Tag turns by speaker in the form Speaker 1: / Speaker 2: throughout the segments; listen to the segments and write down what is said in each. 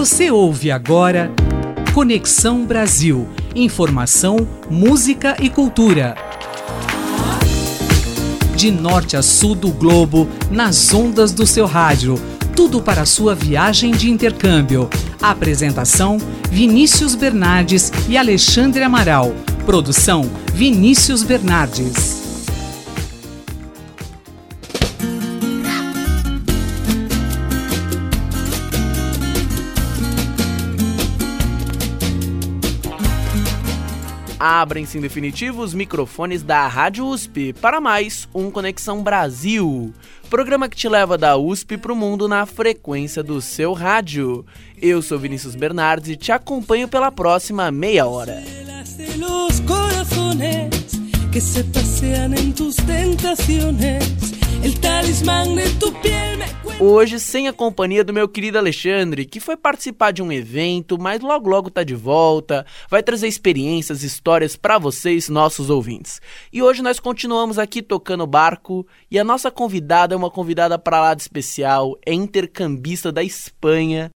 Speaker 1: Você ouve agora Conexão Brasil. Informação, música e cultura. De norte a sul do globo, nas ondas do seu rádio. Tudo para sua viagem de intercâmbio. Apresentação: Vinícius Bernardes e Alexandre Amaral. Produção: Vinícius Bernardes.
Speaker 2: Abrem-se em definitivo os microfones da Rádio USP para mais um Conexão Brasil, programa que te leva da USP para o mundo na frequência do seu rádio. Eu sou Vinícius Bernardes e te acompanho pela próxima meia hora. Hoje sem a companhia do meu querido Alexandre, que foi participar de um evento, mas logo logo tá de volta, vai trazer experiências, histórias para vocês, nossos ouvintes. E hoje nós continuamos aqui tocando barco e a nossa convidada é uma convidada para lá de especial, é intercambista da Espanha.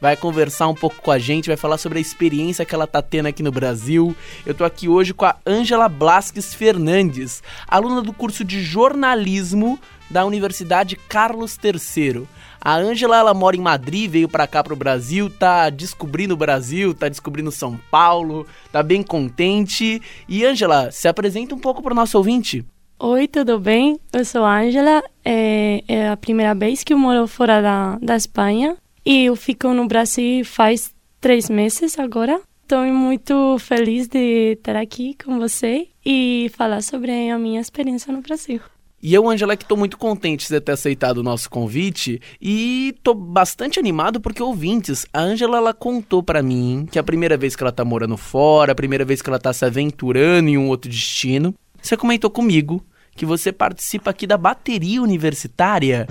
Speaker 2: Vai conversar um pouco com a gente, vai falar sobre a experiência que ela tá tendo aqui no Brasil. Eu tô aqui hoje com a Ângela Blasques Fernandes, aluna do curso de jornalismo da Universidade Carlos III. A Ângela, ela mora em Madrid, veio para cá pro Brasil, tá descobrindo o Brasil, tá descobrindo São Paulo, tá bem contente. E Ângela, se apresenta um pouco pro nosso ouvinte.
Speaker 3: Oi, tudo bem? Eu sou a Ângela, é, é, a primeira vez que eu moro fora da, da Espanha. E eu fico no Brasil faz três meses agora. Estou muito feliz de estar aqui com você e falar sobre a minha experiência no Brasil.
Speaker 2: E eu, Angela, que estou muito contente de ter aceitado o nosso convite e estou bastante animado porque ouvintes, a Angela ela contou para mim que a primeira vez que ela está morando fora, a primeira vez que ela está se aventurando em um outro destino. Você comentou comigo que você participa aqui da bateria universitária.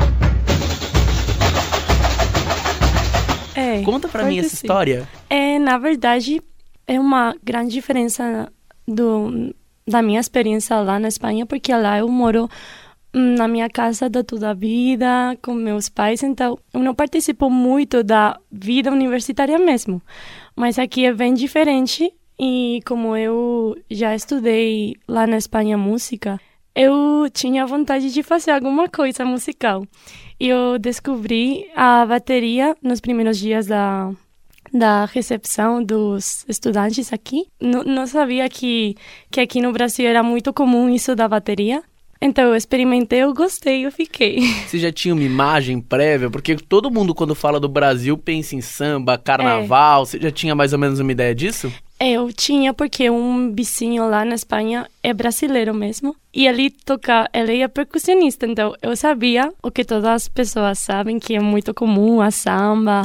Speaker 3: É,
Speaker 2: Conta para mim essa sim. história.
Speaker 3: É, na verdade, é uma grande diferença do, da minha experiência lá na Espanha, porque lá eu moro hum, na minha casa da toda a vida, com meus pais, então eu não participo muito da vida universitária mesmo. Mas aqui é bem diferente e como eu já estudei lá na Espanha música, eu tinha vontade de fazer alguma coisa musical. E eu descobri a bateria nos primeiros dias da, da recepção dos estudantes aqui. Não, não sabia que, que aqui no Brasil era muito comum isso da bateria. Então eu experimentei, eu gostei, eu fiquei.
Speaker 2: Você já tinha uma imagem prévia? Porque todo mundo quando fala do Brasil pensa em samba, carnaval. É. Você já tinha mais ou menos uma ideia disso?
Speaker 3: Eu tinha, porque um vizinho lá na Espanha é brasileiro mesmo. E ele toca, ele é percussionista, então eu sabia o que todas as pessoas sabem, que é muito comum, a samba,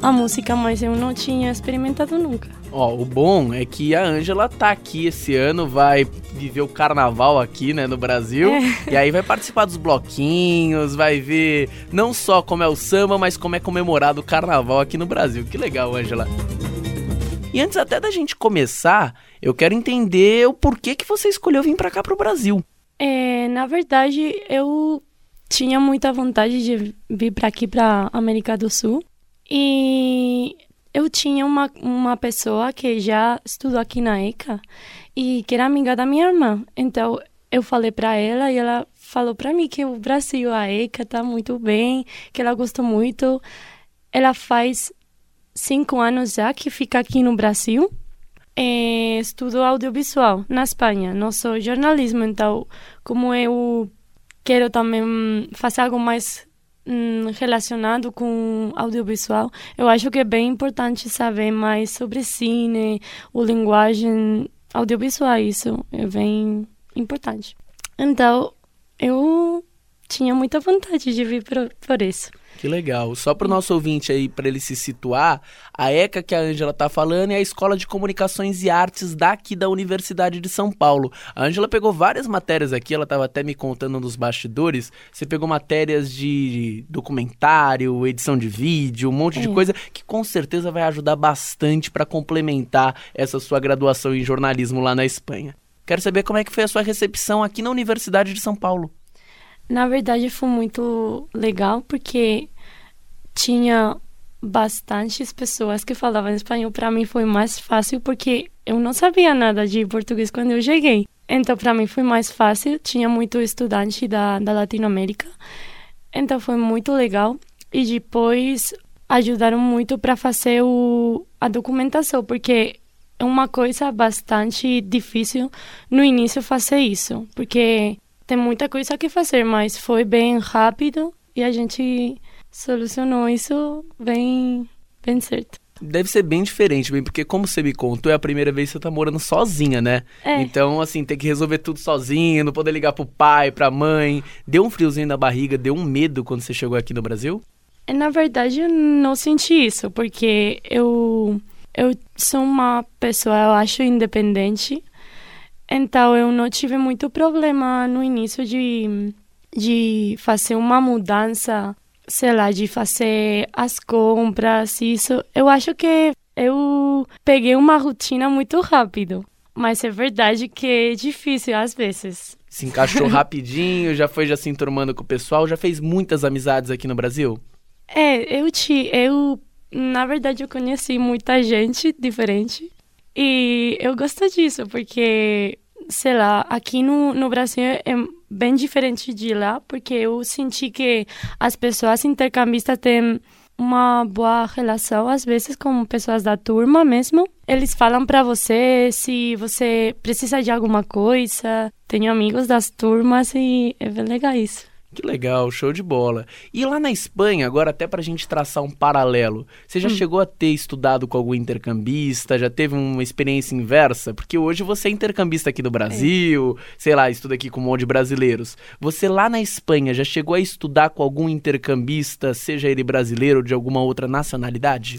Speaker 3: a música, mas eu não tinha experimentado nunca.
Speaker 2: Ó, o bom é que a Ângela tá aqui esse ano, vai viver o carnaval aqui, né, no Brasil. É. E aí vai participar dos bloquinhos, vai ver não só como é o samba, mas como é comemorado o carnaval aqui no Brasil. Que legal, Ângela. E antes até da gente começar, eu quero entender o porquê que você escolheu vir para cá para o Brasil.
Speaker 3: É, na verdade, eu tinha muita vontade de vir para aqui para América do Sul e eu tinha uma, uma pessoa que já estudou aqui na ECA e que era amiga da minha irmã. Então eu falei para ela e ela falou para mim que o Brasil, a ECA, tá muito bem, que ela gostou muito. Ela faz cinco anos já que fica aqui no Brasil. É, estudo audiovisual na Espanha. Não sou jornalismo, então, como eu quero também fazer algo mais hum, relacionado com audiovisual, eu acho que é bem importante saber mais sobre cine, o linguagem audiovisual. Isso é bem importante. Então, eu tinha muita vontade de vir por, por isso.
Speaker 2: Que legal. Só para o nosso ouvinte aí, para ele se situar, a ECA que a Ângela tá falando é a Escola de Comunicações e Artes daqui da Universidade de São Paulo. A Ângela pegou várias matérias aqui, ela estava até me contando nos bastidores. Você pegou matérias de documentário, edição de vídeo, um monte de é. coisa que com certeza vai ajudar bastante para complementar essa sua graduação em jornalismo lá na Espanha. Quero saber como é que foi a sua recepção aqui na Universidade de São Paulo.
Speaker 3: Na verdade, foi muito legal porque tinha bastantes pessoas que falavam espanhol. Para mim foi mais fácil porque eu não sabia nada de português quando eu cheguei. Então, para mim foi mais fácil. Tinha muito estudante da, da Latinoamérica. Então, foi muito legal. E depois ajudaram muito para fazer o, a documentação, porque é uma coisa bastante difícil no início fazer isso, porque tem muita coisa que fazer, mas foi bem rápido e a gente solucionou isso bem, bem certo.
Speaker 2: Deve ser bem diferente, bem, porque como você me contou, é a primeira vez que você tá morando sozinha, né?
Speaker 3: É.
Speaker 2: Então, assim, tem que resolver tudo sozinha, não poder ligar pro pai, pra mãe. Deu um friozinho na barriga, deu um medo quando você chegou aqui no Brasil?
Speaker 3: É, na verdade, eu não senti isso, porque eu, eu sou uma pessoa, eu acho, independente. Então, eu não tive muito problema no início de, de fazer uma mudança sei lá, de fazer as compras, isso. Eu acho que eu peguei uma rotina muito rápido. Mas é verdade que é difícil às vezes.
Speaker 2: Se encaixou rapidinho, já foi já se enturmando com o pessoal, já fez muitas amizades aqui no Brasil?
Speaker 3: É, eu te, eu na verdade eu conheci muita gente diferente e eu gosto disso porque sei lá, aqui no, no Brasil é bem diferente de lá, porque eu senti que as pessoas intercambistas têm uma boa relação às vezes com pessoas da turma mesmo. Eles falam para você se você precisa de alguma coisa. Tenho amigos das turmas e é bem legal isso.
Speaker 2: Que legal, show de bola. E lá na Espanha, agora até pra gente traçar um paralelo, você já hum. chegou a ter estudado com algum intercambista? Já teve uma experiência inversa? Porque hoje você é intercambista aqui no Brasil, é. sei lá, estuda aqui com um monte de brasileiros. Você lá na Espanha já chegou a estudar com algum intercambista, seja ele brasileiro ou de alguma outra nacionalidade?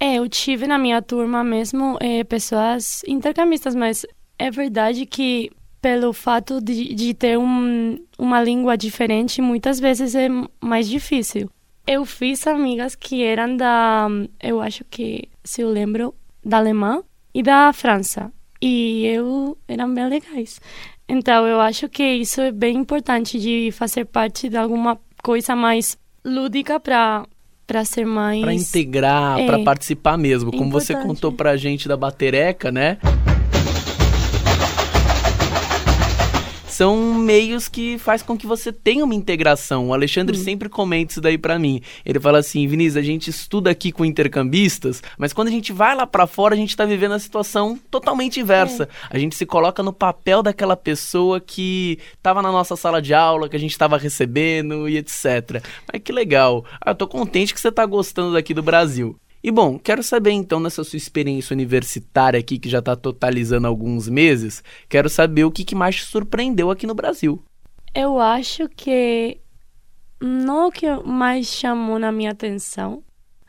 Speaker 3: É, eu tive na minha turma mesmo é, pessoas intercambistas, mas é verdade que pelo fato de, de ter um, uma língua diferente, muitas vezes é mais difícil. Eu fiz amigas que eram da, eu acho que, se eu lembro, da Alemanha e da França. E eu eram bem legais. Então, eu acho que isso é bem importante de fazer parte de alguma coisa mais lúdica para para ser mais
Speaker 2: para integrar, é, para participar mesmo, como importante. você contou pra gente da batereca, né? São meios que faz com que você tenha uma integração. O Alexandre hum. sempre comenta isso daí para mim. Ele fala assim, Vinícius, a gente estuda aqui com intercambistas, mas quando a gente vai lá para fora, a gente tá vivendo a situação totalmente inversa. É. A gente se coloca no papel daquela pessoa que tava na nossa sala de aula, que a gente tava recebendo e etc. Mas que legal. Ah, eu tô contente que você tá gostando daqui do Brasil. E bom, quero saber então nessa sua experiência universitária aqui, que já está totalizando alguns meses, quero saber o que, que mais te surpreendeu aqui no Brasil.
Speaker 3: Eu acho que não o que mais chamou na minha atenção,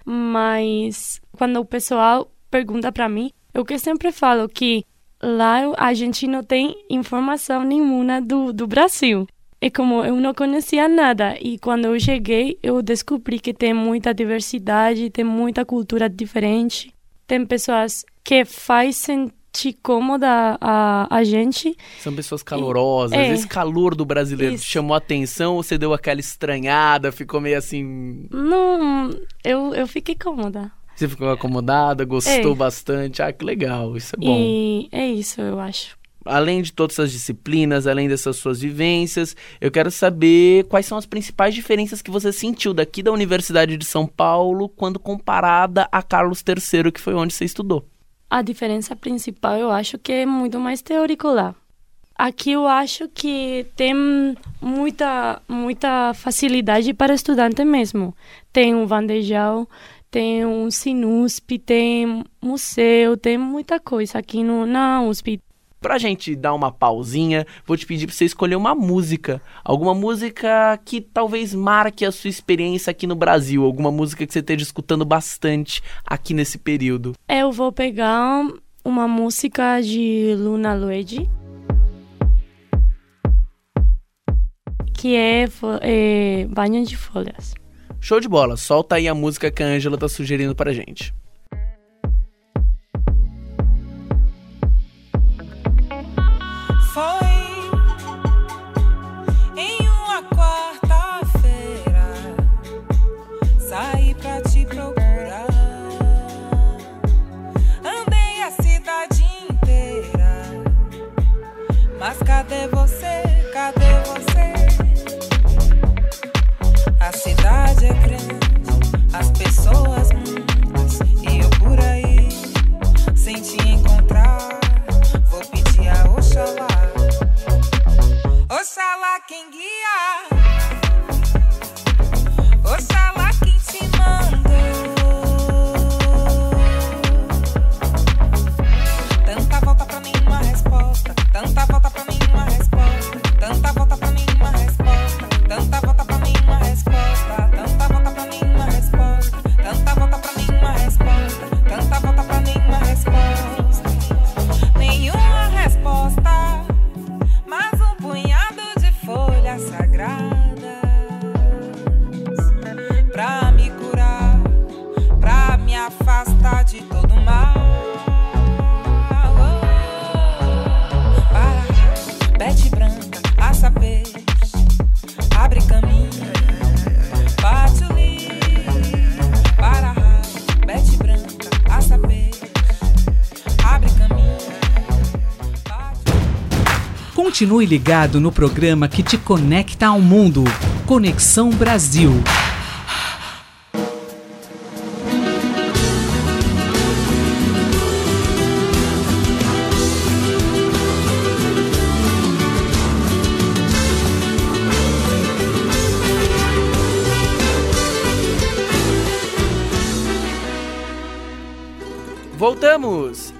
Speaker 3: mas quando o pessoal pergunta para mim, eu que sempre falo que lá a gente não tem informação nenhuma do, do Brasil. E como eu não conhecia nada, e quando eu cheguei, eu descobri que tem muita diversidade, tem muita cultura diferente, tem pessoas que faz sentir cômoda a, a gente.
Speaker 2: São pessoas calorosas, é, esse calor do brasileiro isso. te chamou a atenção ou você deu aquela estranhada, ficou meio assim...
Speaker 3: Não, eu, eu fiquei cômoda.
Speaker 2: Você ficou acomodada, gostou é. bastante, ah, que legal, isso é bom.
Speaker 3: E é isso, eu acho
Speaker 2: além de todas essas disciplinas, além dessas suas vivências, eu quero saber quais são as principais diferenças que você sentiu daqui da Universidade de São Paulo quando comparada a Carlos III, que foi onde você estudou.
Speaker 3: A diferença principal eu acho que é muito mais teórico lá. Aqui eu acho que tem muita muita facilidade para estudante mesmo. Tem um Vandejal, tem um Sinusp, tem museu, tem muita coisa aqui no, na USP.
Speaker 2: Pra gente dar uma pausinha, vou te pedir pra você escolher uma música. Alguma música que talvez marque a sua experiência aqui no Brasil. Alguma música que você esteja escutando bastante aqui nesse período.
Speaker 3: Eu vou pegar uma música de Luna Luigi. Que é, é Banho de Folhas.
Speaker 2: Show de bola. Solta aí a música que a Ângela tá sugerindo pra gente.
Speaker 4: Foi
Speaker 1: Continue ligado no programa que te conecta ao mundo. Conexão Brasil.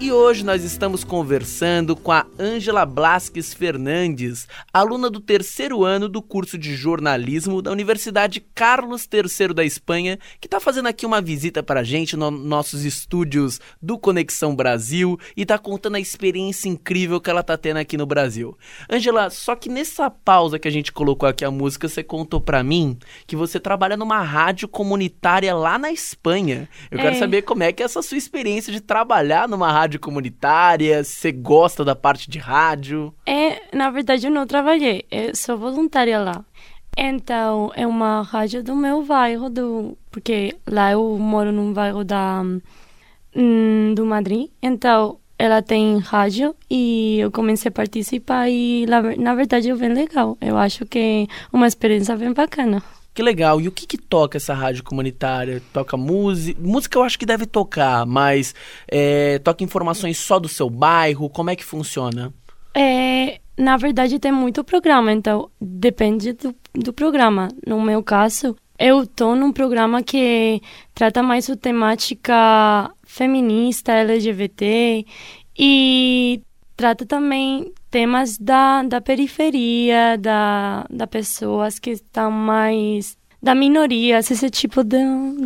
Speaker 2: E hoje nós estamos conversando com a Ângela Blasques Fernandes, aluna do terceiro ano do curso de jornalismo da Universidade Carlos III da Espanha, que está fazendo aqui uma visita para a gente nos nossos estúdios do Conexão Brasil e está contando a experiência incrível que ela está tendo aqui no Brasil. Ângela, só que nessa pausa que a gente colocou aqui a música, você contou para mim que você trabalha numa rádio comunitária lá na Espanha. Eu quero
Speaker 3: É.
Speaker 2: saber como é que é essa sua experiência de trabalhar numa rádio comunitária, se você gosta da parte de rádio.
Speaker 3: É, na verdade, eu não trabalhei, eu sou voluntária lá. Então, é uma rádio do meu bairro, do, porque lá eu moro num bairro da, hum, do Madrid. Então, ela tem rádio e eu comecei a participar e, na verdade, é bem legal. Eu acho que é uma experiência bem bacana.
Speaker 2: Que legal. E o que que toca essa rádio comunitária? Toca música? Música eu acho que deve tocar, mas é, toca informações só do seu bairro? Como é que funciona?
Speaker 3: É, na verdade, tem muito programa, então depende do, do programa. No meu caso, eu tô num programa que trata mais sobre temática feminista, LGBT e trata também temas da, da periferia, da, da pessoas que estão mais da minorias, esse tipo de,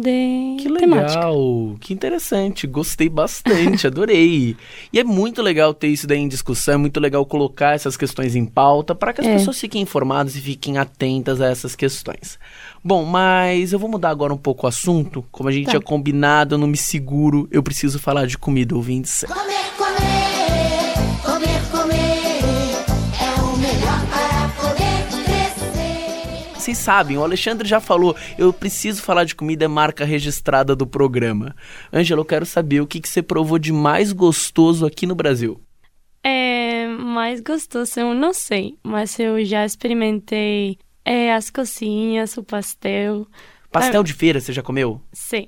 Speaker 3: de
Speaker 2: Que
Speaker 3: temática.
Speaker 2: legal, que interessante, gostei bastante, adorei. E é muito legal ter isso daí em discussão, é muito legal colocar essas questões em pauta para que as
Speaker 3: É.
Speaker 2: pessoas fiquem informadas e fiquem atentas a essas questões. Bom, mas eu vou mudar agora um pouco o assunto. Como a gente
Speaker 3: Tá.
Speaker 2: tinha combinado, eu não me seguro, eu preciso falar de comida, ouvintes.
Speaker 5: Comer, comer,
Speaker 2: Vocês sabem, o Alexandre já falou, eu preciso falar de comida, é marca registrada do programa. Ângela, eu quero saber o que, que você provou de mais gostoso aqui no Brasil.
Speaker 3: É mais gostoso, eu não sei, mas eu já experimentei é, as cozinhas, o pastel.
Speaker 2: Pastel de feira, você já comeu?
Speaker 3: Sim.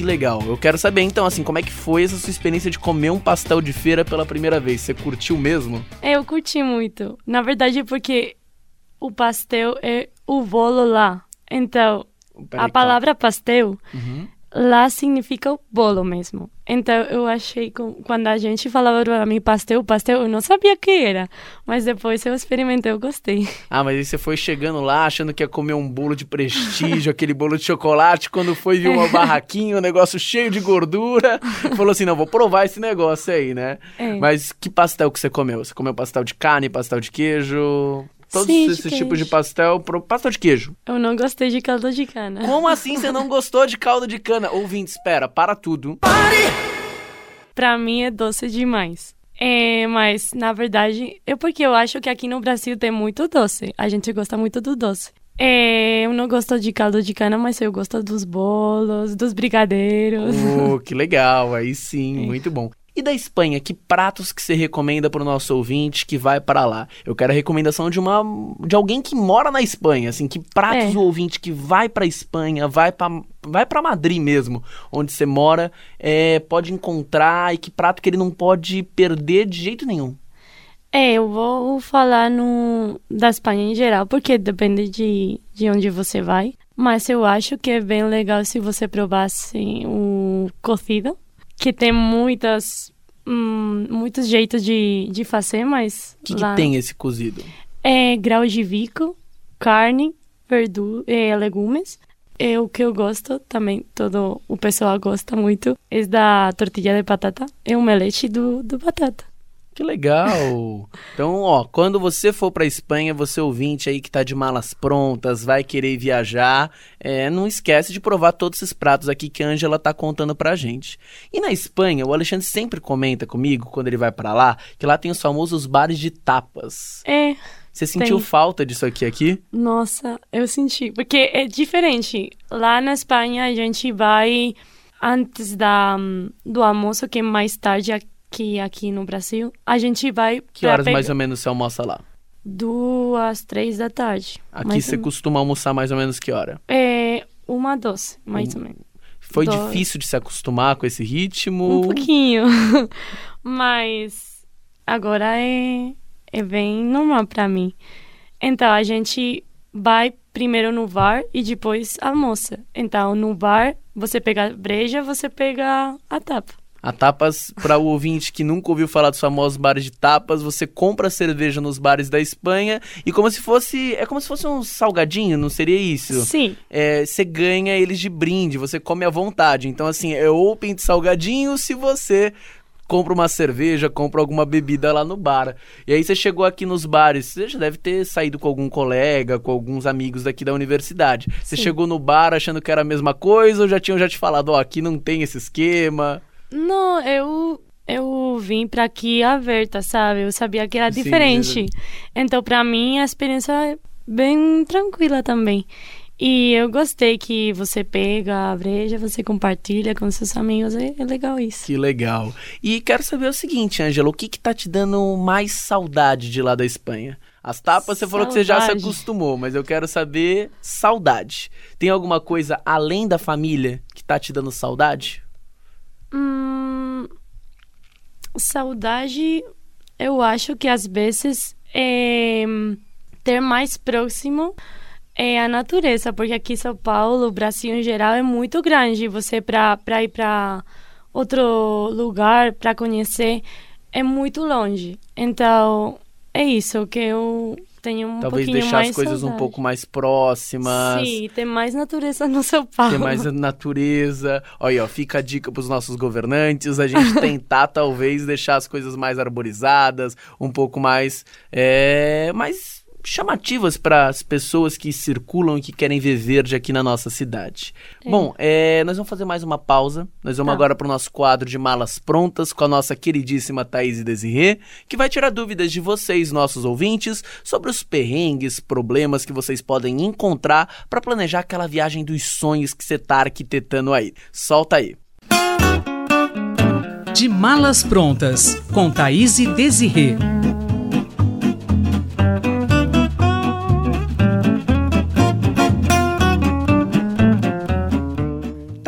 Speaker 2: Que legal. Eu quero saber então, assim, como é que foi essa sua experiência de comer um pastel de feira pela primeira vez? Você curtiu mesmo?
Speaker 3: Eu curti muito. Na verdade, porque o pastel é o bolo lá. Então,
Speaker 2: Peraí,
Speaker 3: a palavra pastel
Speaker 2: Uhum.
Speaker 3: Lá significa o bolo mesmo. Então, eu achei, com- quando a gente falava para mim pastel, pastel, eu não sabia o que era. Mas depois eu experimentei, eu gostei.
Speaker 2: Ah, mas aí você foi chegando lá achando que ia comer um bolo de prestígio, aquele bolo de chocolate, quando foi viu uma barraquinha, um negócio cheio de gordura, falou assim, não, vou provar esse negócio aí, né?
Speaker 3: É.
Speaker 2: Mas que pastel que você comeu? Você comeu pastel de carne, pastel de queijo? Todos
Speaker 3: Sim, de
Speaker 2: esses tipos de pastel, pro... pastel de queijo.
Speaker 3: Eu não gostei de caldo de cana.
Speaker 2: Como assim você não gostou de caldo de cana? Ouvinte, espera, para tudo.
Speaker 3: Pra mim é doce demais. É, mas, na verdade, eu porque eu acho que aqui no Brasil tem muito doce. A gente gosta muito do doce. É, eu não gosto de caldo de cana, mas eu gosto dos bolos, dos brigadeiros.
Speaker 2: Oh, que legal, aí sim, muito bom. E da Espanha, que pratos que você recomenda para o nosso ouvinte que vai para lá? Eu quero a recomendação de uma de alguém que mora na Espanha, assim, que pratos
Speaker 3: É.
Speaker 2: o ouvinte que vai para Espanha, vai para vai para Madrid mesmo, onde você mora, é, pode encontrar e que prato que ele não pode perder de jeito nenhum.
Speaker 3: É, eu vou falar no, da Espanha em geral, porque depende de, de onde você vai. Mas eu acho que é bem legal se você provasse o cocido, que tem muitas, hum, muitos jeitos de, de fazer, mas
Speaker 2: O que, que
Speaker 3: lá
Speaker 2: tem esse cozido?
Speaker 3: é grau de bico, carne, verdura, é, legumes. É o que eu gosto também, todo o pessoal gosta muito, é da tortilha de batata, é um melete do, do batata.
Speaker 2: Que legal! Então, ó, quando você for pra Espanha, você ouvinte aí que tá de malas prontas, vai querer viajar, é, não esquece de provar todos esses pratos aqui que a Ângela tá contando pra gente. E na Espanha, o Alexandre sempre comenta comigo, quando ele vai pra lá, que lá tem os famosos bares de tapas.
Speaker 3: É,
Speaker 2: Você sentiu
Speaker 3: Tem.
Speaker 2: falta disso aqui aqui?
Speaker 3: Nossa, eu senti. Porque é diferente. Lá na Espanha a gente vai antes da, do almoço, que é mais tarde aqui, aqui no Brasil. A gente vai
Speaker 2: Que horas mais ou menos você almoça lá?
Speaker 3: duas, três da tarde.
Speaker 2: Aqui
Speaker 3: Mais
Speaker 2: você
Speaker 3: ou-
Speaker 2: costuma almoçar mais ou menos que hora?
Speaker 3: É uma doce, mais
Speaker 2: Um-
Speaker 3: ou menos.
Speaker 2: Foi
Speaker 3: Dois.
Speaker 2: difícil de se acostumar com esse ritmo?
Speaker 3: Um pouquinho. Mas agora é, é bem normal pra mim. Então a gente vai primeiro no bar e depois almoça. Então no bar você pega a breja, você pega a tapa.
Speaker 2: A tapas, para o ouvinte que nunca ouviu falar dos famosos bares de tapas, você compra cerveja nos bares da Espanha e como se fosse. É como se fosse um salgadinho, não seria isso?
Speaker 3: Sim,
Speaker 2: É, você ganha eles de brinde, você come à vontade. Então, assim, é open de salgadinho se você compra uma cerveja, compra alguma bebida lá no bar. E aí você chegou aqui nos bares, você já deve ter saído com algum colega, com alguns amigos daqui da universidade. Você
Speaker 3: Sim.
Speaker 2: chegou no bar achando que era a mesma coisa ou já tinham já te falado, ó, aqui não tem esse esquema?
Speaker 3: Não, eu eu vim pra aqui aberta, sabe? Eu sabia que era
Speaker 2: Sim,
Speaker 3: diferente. Então pra mim a experiência é bem tranquila também. E eu gostei que você pega a breja, você compartilha com seus amigos, é, é legal isso.
Speaker 2: Que legal. E quero saber o seguinte, Ângela, o que que tá te dando mais saudade de lá da Espanha? As tapas você falou que você já se
Speaker 3: Saudade.
Speaker 2: acostumou, mas eu quero saber saudade. Tem alguma coisa além da família que tá te dando saudade?
Speaker 3: Hum, saudade, eu acho que às vezes é ter mais próximo é a natureza, porque aqui em São Paulo, o Brasil em geral é muito grande. Você para ir para outro lugar para conhecer é muito longe. Então é isso que eu tenho um
Speaker 2: Talvez deixar as coisas um
Speaker 3: saudade.
Speaker 2: pouco mais próximas.
Speaker 3: Sim, tem mais natureza no São Paulo.
Speaker 2: Ter mais natureza. Olha, ó, fica a dica pros nossos governantes, a gente tentar talvez deixar as coisas mais arborizadas, um pouco mais, é, mais chamativas para as pessoas que circulam e que querem ver verde aqui na nossa cidade. Bom, é, nós vamos fazer mais uma pausa. Nós vamos
Speaker 3: Tá.
Speaker 2: agora para o nosso quadro de malas prontas com a nossa queridíssima Thaís Desirê, que vai tirar dúvidas de vocês, nossos ouvintes, sobre os perrengues, problemas que vocês podem encontrar para planejar aquela viagem dos sonhos que você tá arquitetando aí. Solta aí.
Speaker 1: De Malas Prontas, com Thaís Desirê.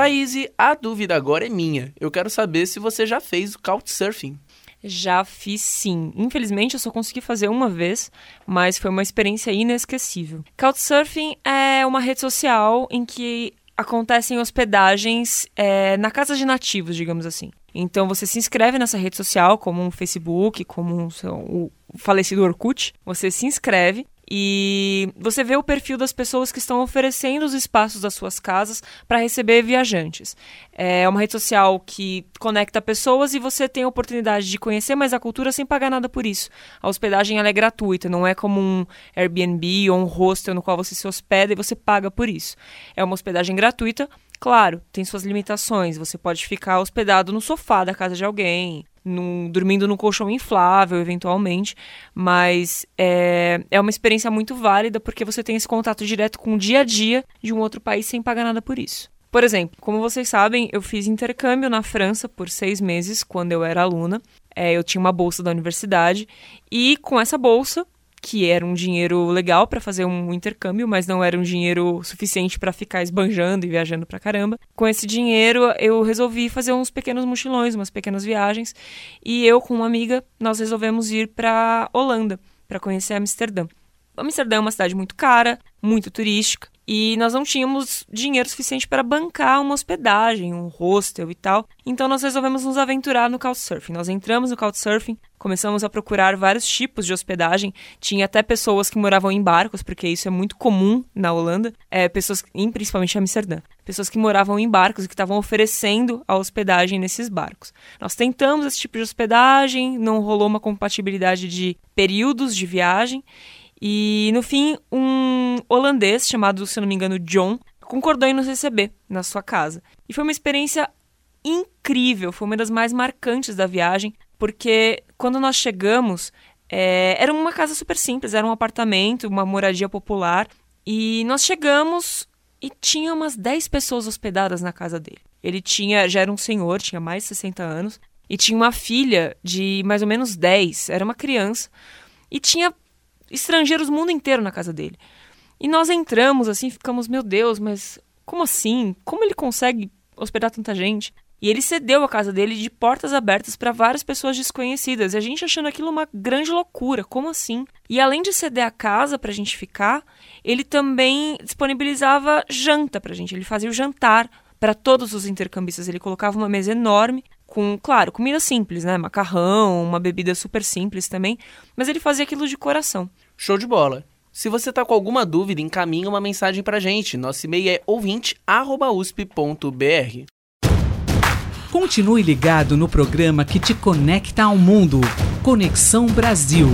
Speaker 2: Thaís, a dúvida agora é minha. Eu quero saber se você já fez o Couchsurfing.
Speaker 6: Já fiz sim. Infelizmente eu só consegui fazer uma vez, mas foi uma experiência inesquecível. Couchsurfing é uma rede social em que acontecem hospedagens é, na casa de nativos, digamos assim. Então você se inscreve nessa rede social, como um Facebook, como um, o falecido Orkut. Você se inscreve e você vê o perfil das pessoas que estão oferecendo os espaços das suas casas para receber viajantes. É uma rede social que conecta pessoas e você tem a oportunidade de conhecer mais a cultura sem pagar nada por isso. A hospedagem é gratuita, não é como um Airbnb ou um hostel no qual você se hospeda e você paga por isso. É uma hospedagem gratuita, claro, tem suas limitações. Você pode ficar hospedado no sofá da casa de alguém, num- dormindo num colchão inflável, eventualmente, mas é, é uma experiência muito válida porque você tem esse contato direto com o dia a dia de um outro país sem pagar nada por isso. Por exemplo, como vocês sabem, eu fiz intercâmbio na França por seis meses quando eu era aluna. É, eu tinha uma bolsa da universidade e com essa bolsa que era um dinheiro legal para fazer um intercâmbio, mas não era um dinheiro suficiente para ficar esbanjando e viajando pra caramba. Com esse dinheiro, eu resolvi fazer uns pequenos mochilões, umas pequenas viagens, e eu com uma amiga, nós resolvemos ir para Holanda para conhecer Amsterdã. Amsterdã é uma cidade muito cara, muito turística, e nós não tínhamos dinheiro suficiente para bancar uma hospedagem, um hostel e tal. Então nós resolvemos nos aventurar no Couchsurfing. Nós entramos no Couchsurfing, começamos a procurar vários tipos de hospedagem. Tinha até pessoas que moravam em barcos, porque isso é muito comum na Holanda, é, pessoas, em, principalmente Amsterdã. Pessoas que moravam em barcos e que estavam oferecendo a hospedagem nesses barcos. Nós tentamos esse tipo de hospedagem, não rolou uma compatibilidade de períodos de viagem. E no fim, um holandês chamado, se não me engano, John, concordou em nos receber na sua casa. E foi uma experiência incrível, foi uma das mais marcantes da viagem, porque quando nós chegamos, é, era uma casa super simples, era um apartamento, uma moradia popular, e nós chegamos e tinha umas 10 pessoas hospedadas na casa dele. Ele tinha, já era um senhor, tinha mais de 60 anos, e tinha uma filha de mais ou menos 10, era uma criança, e tinha estrangeiros do mundo inteiro na casa dele. E nós entramos assim, ficamos, meu Deus, mas como assim? Como ele consegue hospedar tanta gente? E ele cedeu a casa dele de portas abertas para várias pessoas desconhecidas. E a gente achando aquilo uma grande loucura. Como assim? E além de ceder a casa pra gente ficar, ele também disponibilizava janta pra gente. Ele fazia o jantar para todos os intercambistas. Ele colocava uma mesa enorme com, claro, comida simples, né? Macarrão, uma bebida super simples também. Mas ele fazia aquilo de coração.
Speaker 2: Show de bola. Se você tá com alguma dúvida, encaminha uma mensagem pra gente. Nosso e-mail é ouvinte@usp.br.
Speaker 1: Continue ligado no programa que te conecta ao mundo. Conexão Brasil.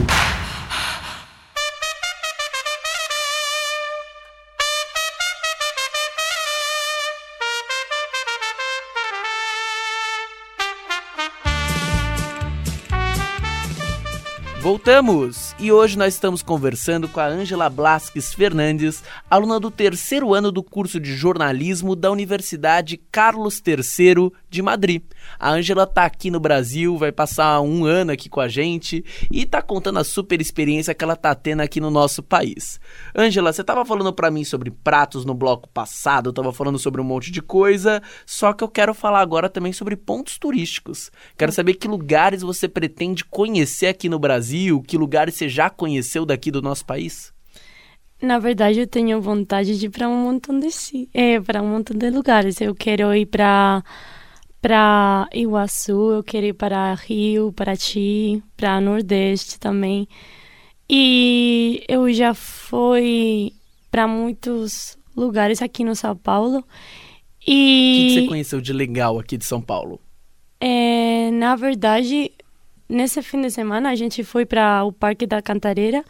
Speaker 2: Voltamos! E hoje nós estamos conversando com a Ângela Blasques Fernandes, aluna do terceiro ano do curso de jornalismo da Universidade Carlos III de Madrid. A Ângela tá aqui no Brasil, vai passar um ano aqui com a gente e tá contando a super experiência que ela tá tendo aqui no nosso país. Ângela, você tava falando para mim sobre pratos no bloco passado, eu tava falando sobre um monte de coisa, só que eu quero falar agora também sobre pontos turísticos. Quero saber que lugares você pretende conhecer aqui no Brasil, que lugares você já conheceu daqui do nosso país?
Speaker 3: Na verdade, eu tenho vontade de ir para um montão de si, é, para um montão de lugares. Eu quero ir para para Iguaçu, eu quero ir para Rio, Paraty, para Nordeste também. E eu já fui para muitos lugares aqui no São Paulo.
Speaker 2: O que, que você
Speaker 3: E
Speaker 2: conheceu de legal aqui de São Paulo?
Speaker 3: é, na verdade, nesse fim de semana a gente foi para o Parque da Cantareira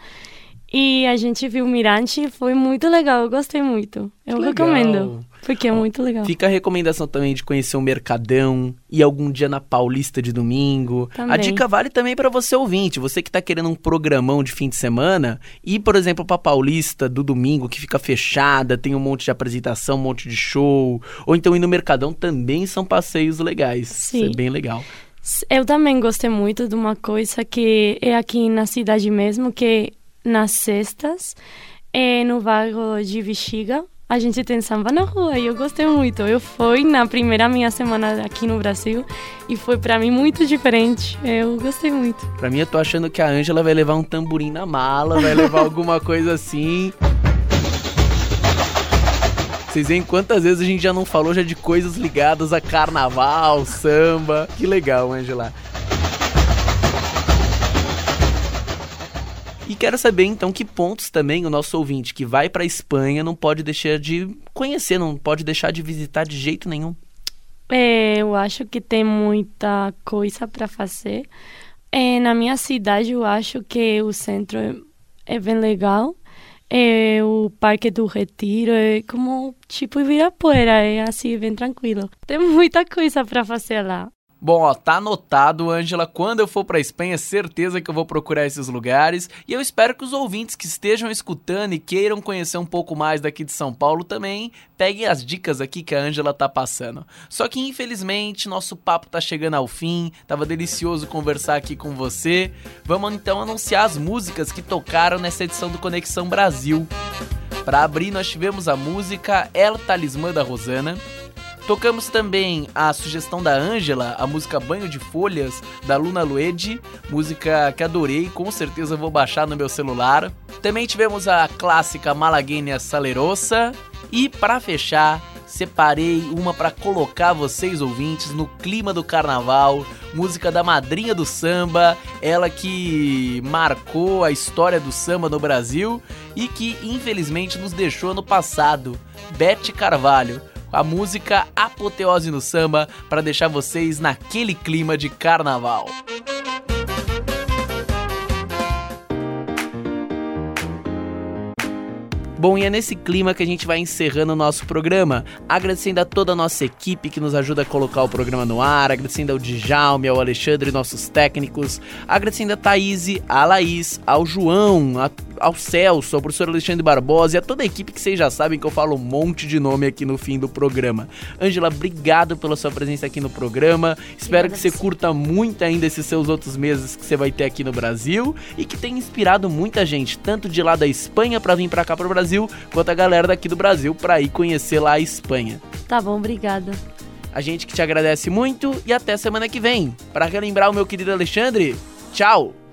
Speaker 3: e a gente viu o Mirante, foi muito legal, eu gostei muito. Eu
Speaker 2: legal.
Speaker 3: recomendo, porque é muito legal.
Speaker 2: Fica a recomendação também de conhecer o Mercadão e algum dia na Paulista de domingo. A
Speaker 3: Também.
Speaker 2: dica vale também para você ouvinte, você que tá querendo um programão de fim de semana, ir, por exemplo, pra Paulista do domingo, que fica fechada, tem um monte de apresentação, um monte de show, ou então ir no Mercadão também são passeios legais.
Speaker 3: Sim.
Speaker 2: Isso é bem legal.
Speaker 3: Eu também gostei muito de uma coisa que é aqui na cidade mesmo, que nas sextas, é no bairro de Bexiga, a gente tem samba na rua e eu gostei muito. Eu fui na primeira minha semana aqui no Brasil e foi para mim muito diferente. Eu gostei muito.
Speaker 2: Pra mim, eu tô achando que a Ângela vai levar um tamborim na mala, vai levar alguma coisa assim. Vocês veem quantas vezes a gente já não falou já de coisas ligadas a carnaval, samba. Que legal, Ângela. E quero saber então que pontos também o nosso ouvinte que vai pra Espanha não pode deixar de conhecer, não pode deixar de visitar de jeito nenhum.
Speaker 3: É, eu acho que tem muita coisa para fazer. É, na minha cidade, eu acho que o centro é, é bem legal. É, o Parque do Retiro é como tipo Ibirapuera, é assim, bem tranquilo. Tem muita coisa para fazer lá.
Speaker 2: Bom, ó, tá anotado, Ângela. Quando eu for pra Espanha, certeza que eu vou procurar esses lugares. E eu espero que os ouvintes que estejam escutando e queiram conhecer um pouco mais daqui de São Paulo também peguem as dicas aqui que a Ângela tá passando. Só que infelizmente nosso papo tá chegando ao fim. Tava delicioso conversar aqui com você. Vamos então anunciar as músicas que tocaram nessa edição do Conexão Brasil. Para abrir, nós tivemos a música El Talismã da Rosana. Tocamos também a sugestão da Ângela, a música Banho de Folhas, da Luna Luede, música que adorei, com certeza vou baixar no meu celular. Também tivemos a clássica Malaguinha Salerosa. E para fechar, separei uma para colocar vocês ouvintes no clima do carnaval, música da madrinha do samba, ela que marcou a história do samba no Brasil e que infelizmente nos deixou no passado, Bete Carvalho a música Apoteose no Samba para deixar vocês naquele clima de carnaval. Bom, e é nesse clima que a gente vai encerrando o nosso programa, agradecendo a toda a nossa equipe que nos ajuda a colocar o programa no ar, agradecendo ao Djalme, ao Alexandre, nossos técnicos, agradecendo a Thaís, a Laís, ao João, a ao Celso, ao professor Alexandre Barbosa e a toda a equipe que vocês já sabem que eu falo um monte de nome aqui no fim do programa. Ângela, obrigado pela sua presença aqui no programa. Espero que você curta muito ainda esses seus outros meses que você vai ter aqui no Brasil e que tenha inspirado muita gente, tanto de lá da Espanha para vir para cá para o Brasil, quanto a galera daqui do Brasil para ir conhecer lá a Espanha.
Speaker 3: Tá bom, obrigada.
Speaker 2: A gente que te agradece muito e até semana que vem. Para relembrar o meu querido Alexandre, tchau!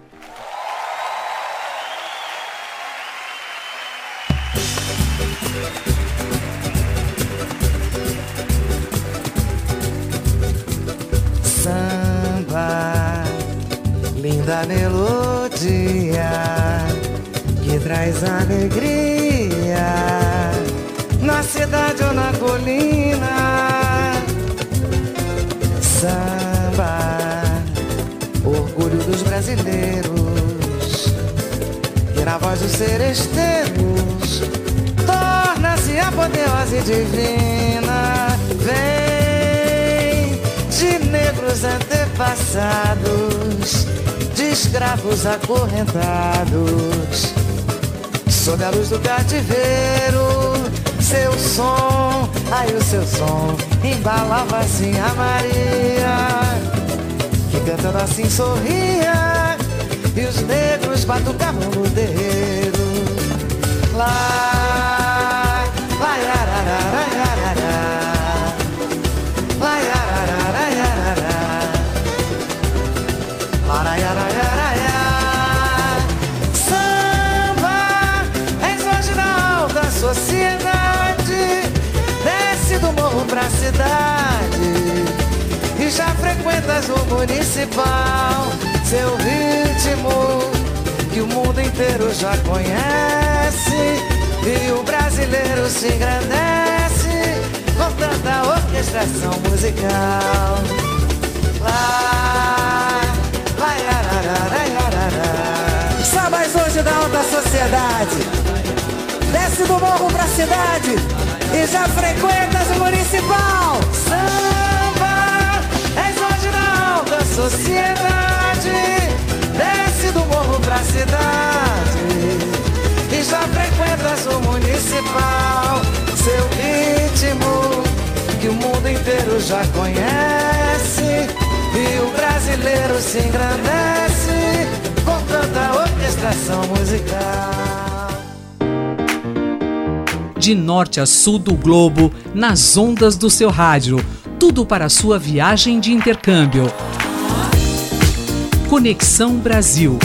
Speaker 7: Divina. Vem de negros antepassados, de escravos acorrentados sob a luz do cativeiro. Seu som, ai o seu som, embalava assim a Maria, que cantando assim sorria, e os negros batucavam no terreiro. Lá, cidade e já frequentas o municipal. Seu ritmo que o mundo inteiro já conhece e o brasileiro se engrandece com tanta orquestração musical. Lá, lá, yarararararará. Sabas hoje da alta sociedade, desce do morro pra cidade e já frequentas o municipal. Samba, és hoje da sociedade, desce do morro pra cidade e já frequentas o municipal. Seu ritmo que o mundo inteiro já conhece e o brasileiro se engrandece com tanta orquestração musical.
Speaker 1: De norte a sul do globo, nas ondas do seu rádio. Tudo para sua viagem de intercâmbio. Conexão Brasil.